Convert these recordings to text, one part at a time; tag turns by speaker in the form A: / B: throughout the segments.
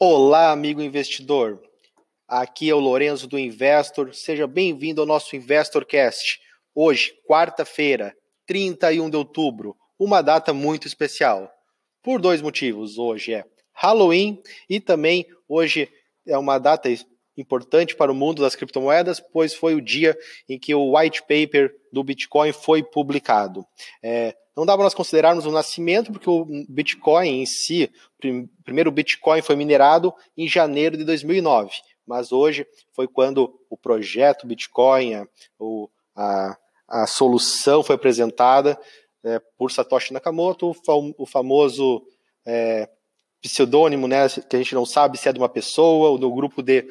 A: Olá, amigo investidor. Aqui é o Lorenzo do Investor. Seja bem-vindo ao nosso InvestorCast. Hoje, quarta-feira, 31 de outubro, uma data muito especial. Por dois motivos. Hoje é Halloween e também hoje é uma data importante para o mundo das criptomoedas, pois foi o dia em que o white paper do Bitcoin foi publicado. É, não dá para nós considerarmos o nascimento, porque o Bitcoin em si, o primeiro Bitcoin foi minerado em janeiro de 2009, mas hoje foi quando o projeto Bitcoin, a, a, a solução foi apresentada é, por Satoshi Nakamoto, o famoso é, pseudônimo, né, que a gente não sabe se é de uma pessoa ou do grupo de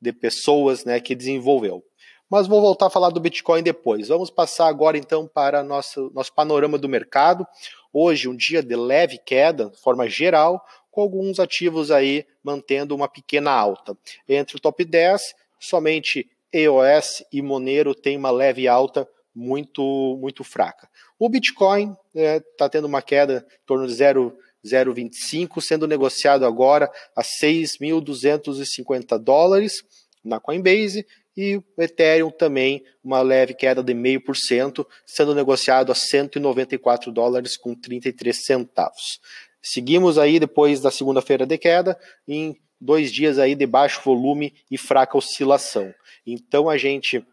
A: de pessoas né, que desenvolveu. Mas vou voltar a falar do Bitcoin depois. Vamos passar agora então para nosso, nosso panorama do mercado. Hoje, um dia de leve queda, de forma geral, com alguns ativos aí mantendo uma pequena alta. Entre o top 10, somente EOS e Monero tem uma leve alta muito, muito fraca. O Bitcoin está é, tendo uma queda em torno de 0, 0,25, sendo negociado agora a 6.250 dólares na Coinbase e o Ethereum também uma leve queda de 0,5%, sendo negociado a 194 dólares com 33 centavos. Seguimos aí depois da segunda-feira de queda em dois dias aí de baixo volume e fraca oscilação. Então a gente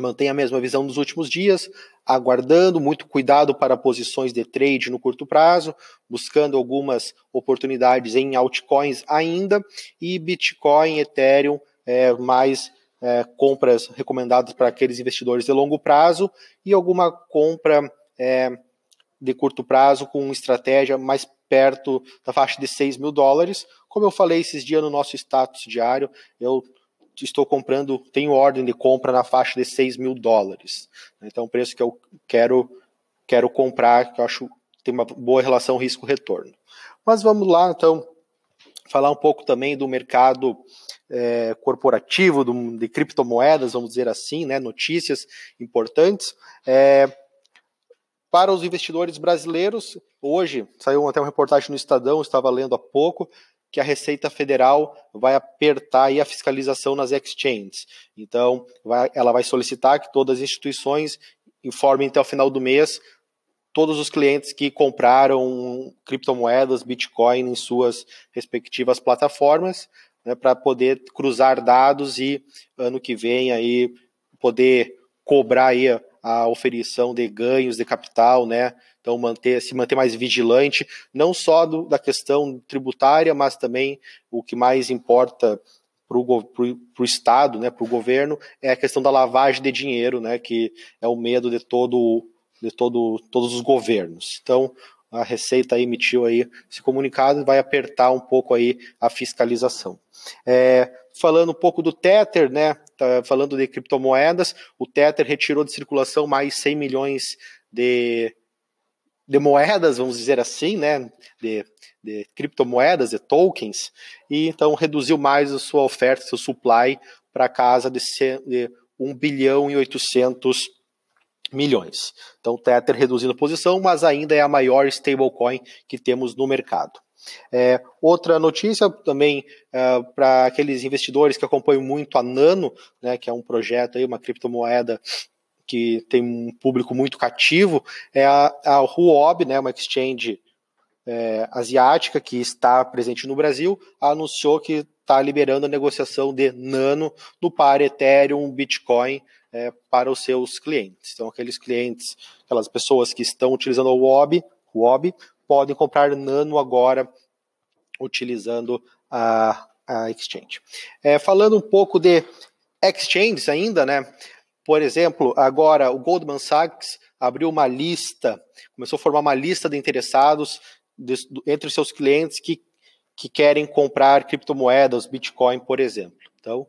A: mantém a mesma visão dos últimos dias, aguardando muito cuidado para posições de trade no curto prazo, buscando algumas oportunidades em altcoins ainda e Bitcoin, Ethereum, é, mais é, compras recomendadas para aqueles investidores de longo prazo e alguma compra é, de curto prazo com estratégia mais perto da faixa de 6 mil dólares. Como eu falei esses dias no nosso status diário, eu estou comprando, tenho ordem de compra na faixa de 6 mil dólares. Então, o preço que eu quero, quero comprar, que eu acho que tem uma boa relação risco-retorno. Mas vamos lá, então, falar um pouco também do mercado é, corporativo, do, de criptomoedas, vamos dizer assim, né, notícias importantes. É, para os investidores brasileiros, hoje saiu até uma reportagem no Estadão, estava lendo há pouco, que a Receita Federal vai apertar a fiscalização nas exchanges. Então, vai, ela vai solicitar que todas as instituições informem até o final do mês todos os clientes que compraram criptomoedas, Bitcoin em suas respectivas plataformas, né, para poder cruzar dados e ano que vem aí poder cobrar aí a, a oferição de ganhos de capital, né, então, manter, se manter mais vigilante, não só do, da questão tributária, mas também o que mais importa para o Estado, né, para o governo, é a questão da lavagem de dinheiro, né, que é o medo de todo de todo, todos os governos. Então, a Receita emitiu aí esse comunicado e vai apertar um pouco aí a fiscalização. É, falando um pouco do Tether, né, tá falando de criptomoedas, o Tether retirou de circulação mais 100 milhões de de moedas, vamos dizer assim, né, de, de criptomoedas, de tokens, e então reduziu mais a sua oferta, seu supply, para casa de, de 1 bilhão e 800 milhões. Então, Tether reduzindo a posição, mas ainda é a maior stablecoin que temos no mercado. É, outra notícia também é, para aqueles investidores que acompanham muito a Nano, né, que é um projeto aí, uma criptomoeda que tem um público muito cativo, é a, a Huobi, né, uma exchange é, asiática que está presente no Brasil, anunciou que está liberando a negociação de Nano no par Ethereum, Bitcoin é, para os seus clientes. Então, aqueles clientes, aquelas pessoas que estão utilizando o Huobi, Huobi podem comprar Nano agora utilizando a, a exchange. É, falando um pouco de exchanges ainda, né? Por exemplo, agora o Goldman Sachs abriu uma lista, começou a formar uma lista de interessados de, entre os seus clientes que, que querem comprar criptomoedas, Bitcoin, por exemplo. Então,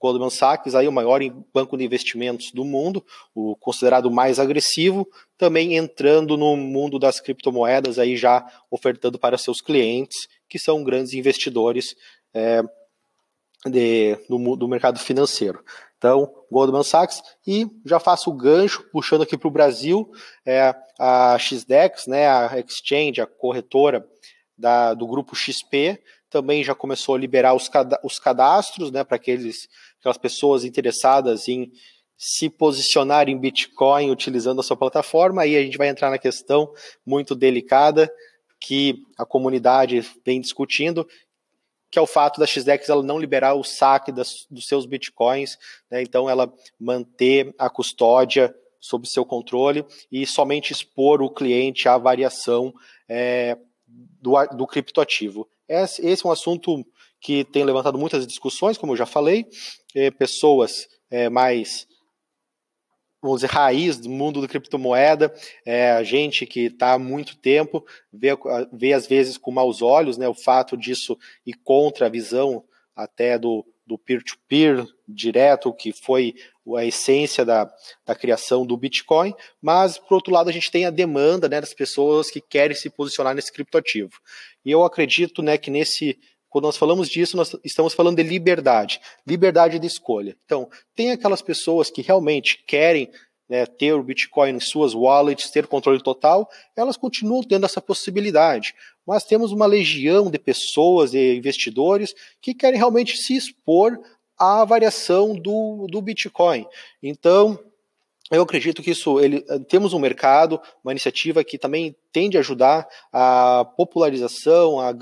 A: Goldman Sachs, aí o maior banco de investimentos do mundo, o considerado mais agressivo, também entrando no mundo das criptomoedas, aí já ofertando para seus clientes, que são grandes investidores é, de, no, do mercado financeiro. Então, Goldman Sachs, e já faço o gancho, puxando aqui para o Brasil, é, a XDEX, né, a Exchange, a corretora da, do grupo XP, também já começou a liberar os, os cadastros, né, para aquelas pessoas interessadas em se posicionar em Bitcoin utilizando a sua plataforma. Aí a gente vai entrar na questão muito delicada que a comunidade vem discutindo, que é o fato da XDEX ela não liberar o saque das, dos seus bitcoins, né? então ela manter a custódia sob seu controle e somente expor o cliente à variação é, do, do criptoativo. Esse, esse é um assunto que tem levantado muitas discussões, como eu já falei, é, pessoas é, mais vamos dizer, raiz do mundo da criptomoeda, é, a gente que está há muito tempo vê, vê às vezes com maus olhos né, o fato disso ir contra a visão até do, do peer-to-peer -peer direto, que foi a essência da, da criação do Bitcoin, mas, por outro lado, a gente tem a demanda né, das pessoas que querem se posicionar nesse criptoativo. E eu acredito né, que nesse quando nós falamos disso, nós estamos falando de liberdade, liberdade de escolha. Então, tem aquelas pessoas que realmente querem né, ter o Bitcoin em suas wallets, ter controle total, elas continuam tendo essa possibilidade. Mas temos uma legião de pessoas e investidores que querem realmente se expor à variação do, do Bitcoin. Então, eu acredito que isso, ele, temos um mercado, uma iniciativa que também tende a ajudar a popularização, a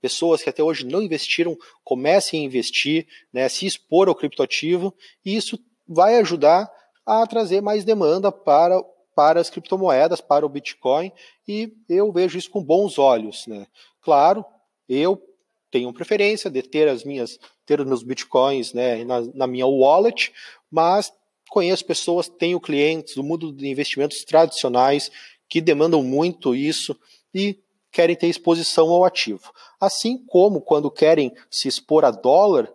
A: pessoas que até hoje não investiram comecem a investir, né, se expor ao criptoativo, e isso vai ajudar a trazer mais demanda para, para as criptomoedas, para o Bitcoin, e eu vejo isso com bons olhos. Né. Claro, eu tenho preferência de ter as minhas, ter os meus Bitcoins né, na, na minha wallet, mas conheço pessoas, tenho clientes do mundo de investimentos tradicionais que demandam muito isso e querem ter exposição ao ativo. Assim como quando querem se expor a dólar,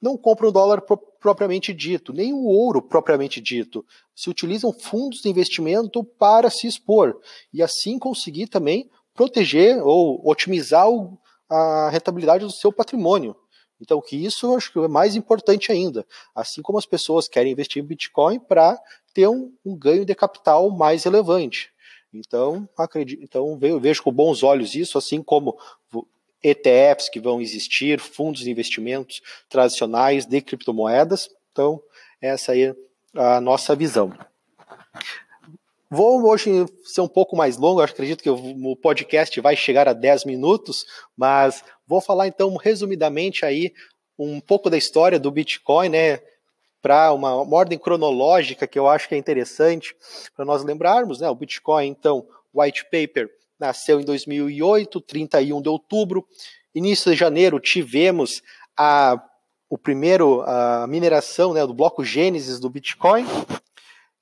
A: não compram dólar pro propriamente dito, nem o ouro propriamente dito. Se utilizam fundos de investimento para se expor e assim conseguir também proteger ou otimizar a rentabilidade do seu patrimônio. Então, que isso acho que é mais importante ainda. Assim como as pessoas querem investir em Bitcoin para ter um, um, ganho de capital mais relevante. Então, acredito, então vejo com bons olhos isso, assim como ETFs que vão existir, fundos de investimentos tradicionais de criptomoedas. Então, essa aí é a nossa visão. Vou hoje ser um pouco mais longo, acredito que o podcast vai chegar a 10 minutos, mas vou falar então resumidamente aí um pouco da história do Bitcoin, né? Para uma, uma, ordem cronológica que eu acho que é interessante para nós lembrarmos, né? O Bitcoin, então, white paper nasceu em 2008, 31 de outubro. Início de janeiro tivemos a o primeiro a mineração né, do bloco Gênesis do Bitcoin,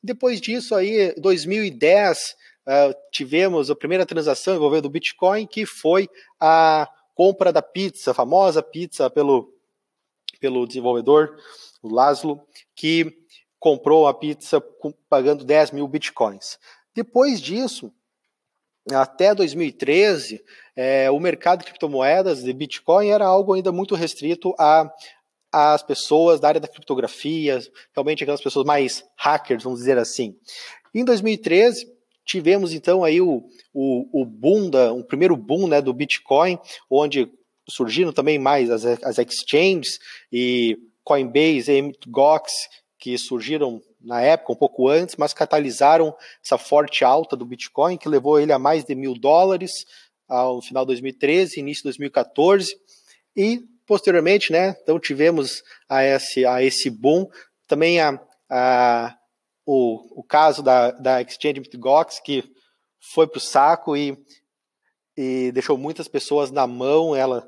A: depois disso, aí, 2010, uh, tivemos a primeira transação envolvendo o Bitcoin, que foi a compra da pizza, famosa pizza pelo, pelo desenvolvedor, o Laszlo, que comprou a pizza pagando 10 mil Bitcoins. Depois disso, até 2013, é, o mercado de criptomoedas de Bitcoin era algo ainda muito restrito a as pessoas da área da criptografia, realmente aquelas pessoas mais hackers, vamos dizer assim. Em 2013, tivemos então aí o, o, o boom, da, o primeiro boom né, do Bitcoin, onde surgiram também mais as, as exchanges e Coinbase e Gox, que surgiram na época, um pouco antes, mas catalisaram essa forte alta do Bitcoin, que levou ele a mais de mil dólares ao final de 2013, início de 2014, e Posteriormente, né, então tivemos a esse, a esse boom, também a, a, o, o caso da, da Exchange Bitgox, que foi para o saco e, e deixou muitas pessoas na mão, ela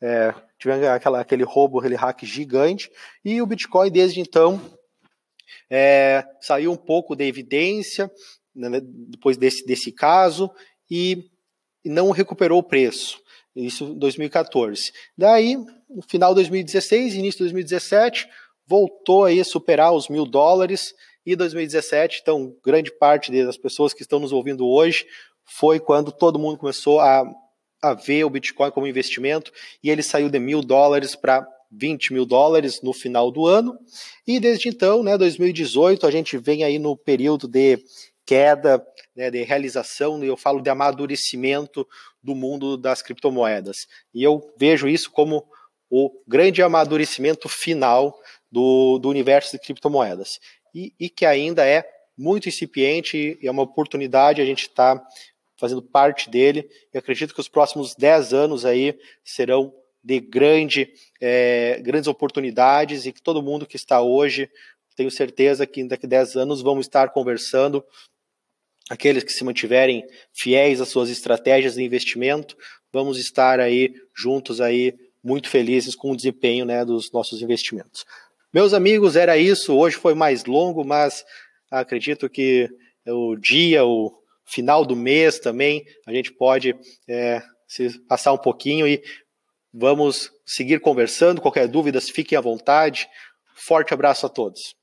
A: é, tivemos aquela, aquele roubo, aquele hack gigante, e o Bitcoin desde então é, saiu um pouco da evidência né, depois desse, desse caso e não recuperou o preço. Isso em 2014. Daí, no final de 2016, início de 2017, voltou aí a superar os mil dólares. E 2017, então, grande parte das pessoas que estão nos ouvindo hoje foi quando todo mundo começou a, a ver o Bitcoin como investimento e ele saiu de mil dólares para 20 mil dólares no final do ano. E desde então, né, 2018, a gente vem aí no período de queda, né, de realização, eu falo de amadurecimento do mundo das criptomoedas. E eu vejo isso como o grande amadurecimento final do, do universo de criptomoedas. E, e, que ainda é muito incipiente e é uma oportunidade a gente estar tá fazendo parte dele. E acredito que os próximos 10 anos aí serão de grande, é, grandes oportunidades e que todo mundo que está hoje, tenho certeza que daqui a 10 anos vamos estar conversando. Aqueles que se mantiverem fiéis às suas estratégias de investimento, vamos estar aí juntos aí muito felizes com o desempenho né, dos nossos investimentos. Meus amigos, era isso. Hoje foi mais longo, mas acredito que o dia, o final do mês também, a gente pode é, se passar um pouquinho e vamos seguir conversando. Qualquer dúvida, fiquem à vontade. Forte abraço a todos.